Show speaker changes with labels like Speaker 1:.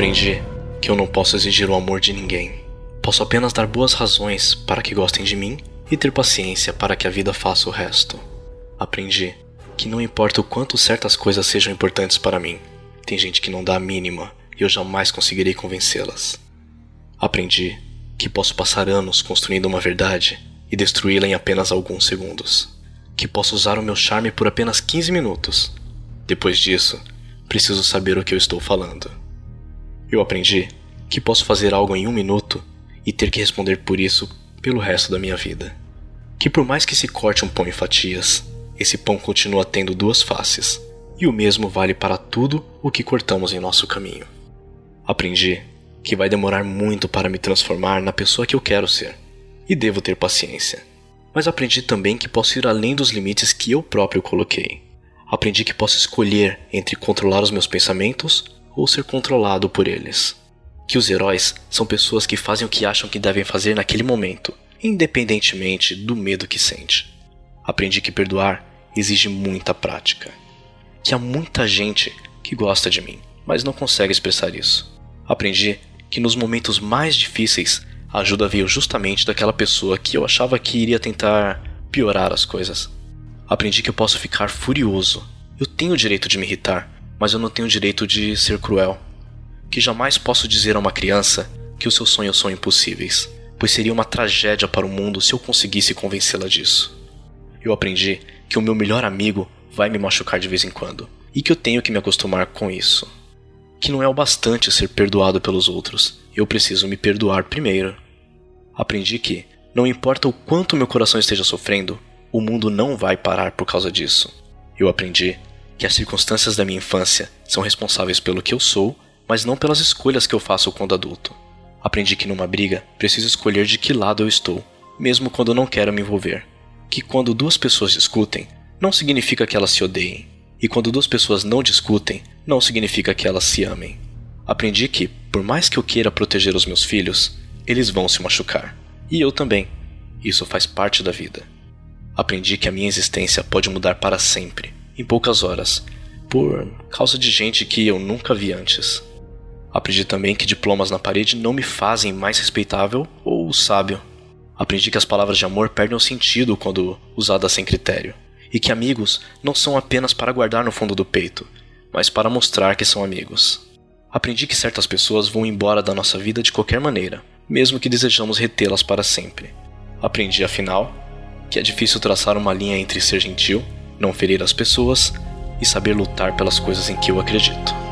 Speaker 1: Aprendi que eu não posso exigir o amor de ninguém. Posso apenas dar boas razões para que gostem de mim e ter paciência para que a vida faça o resto. Aprendi que não importa o quanto certas coisas sejam importantes para mim, tem gente que não dá a mínima e eu jamais conseguirei convencê-las. Aprendi que posso passar anos construindo uma verdade e destruí-la em apenas alguns segundos. Que posso usar o meu charme por apenas 15 minutos. Depois disso, preciso saber o que eu estou falando. Eu aprendi que posso fazer algo em um minuto e ter que responder por isso pelo resto da minha vida. Que por mais que se corte um pão em fatias, esse pão continua tendo duas faces, e o mesmo vale para tudo o que cortamos em nosso caminho. Aprendi que vai demorar muito para me transformar na pessoa que eu quero ser, e devo ter paciência. Mas aprendi também que posso ir além dos limites que eu próprio coloquei. Aprendi que posso escolher entre controlar os meus pensamentos ou ser controlado por eles. Que os heróis são pessoas que fazem o que acham que devem fazer naquele momento, independentemente do medo que sente. Aprendi que perdoar exige muita prática. Que há muita gente que gosta de mim, mas não consegue expressar isso. Aprendi que nos momentos mais difíceis a ajuda veio justamente daquela pessoa que eu achava que iria tentar piorar as coisas. Aprendi que eu posso ficar furioso. Eu tenho o direito de me irritar, mas eu não tenho o direito de ser cruel. Que jamais posso dizer a uma criança que os seus sonhos são impossíveis, pois seria uma tragédia para o mundo se eu conseguisse convencê-la disso. Eu aprendi que o meu melhor amigo vai me machucar de vez em quando e que eu tenho que me acostumar com isso que não é o bastante ser perdoado pelos outros, eu preciso me perdoar primeiro. Aprendi que, não importa o quanto meu coração esteja sofrendo, o mundo não vai parar por causa disso. Eu aprendi que as circunstâncias da minha infância são responsáveis pelo que eu sou, mas não pelas escolhas que eu faço quando adulto. Aprendi que numa briga preciso escolher de que lado eu estou, mesmo quando não quero me envolver. Que quando duas pessoas discutem, não significa que elas se odeiem. E quando duas pessoas não discutem, não significa que elas se amem. Aprendi que, por mais que eu queira proteger os meus filhos, eles vão se machucar. E eu também. Isso faz parte da vida. Aprendi que a minha existência pode mudar para sempre, em poucas horas, por causa de gente que eu nunca vi antes. Aprendi também que diplomas na parede não me fazem mais respeitável ou sábio. Aprendi que as palavras de amor perdem o sentido quando usadas sem critério e que amigos não são apenas para guardar no fundo do peito, mas para mostrar que são amigos. Aprendi que certas pessoas vão embora da nossa vida de qualquer maneira, mesmo que desejamos retê-las para sempre. Aprendi, afinal, que é difícil traçar uma linha entre ser gentil, não ferir as pessoas e saber lutar pelas coisas em que eu acredito.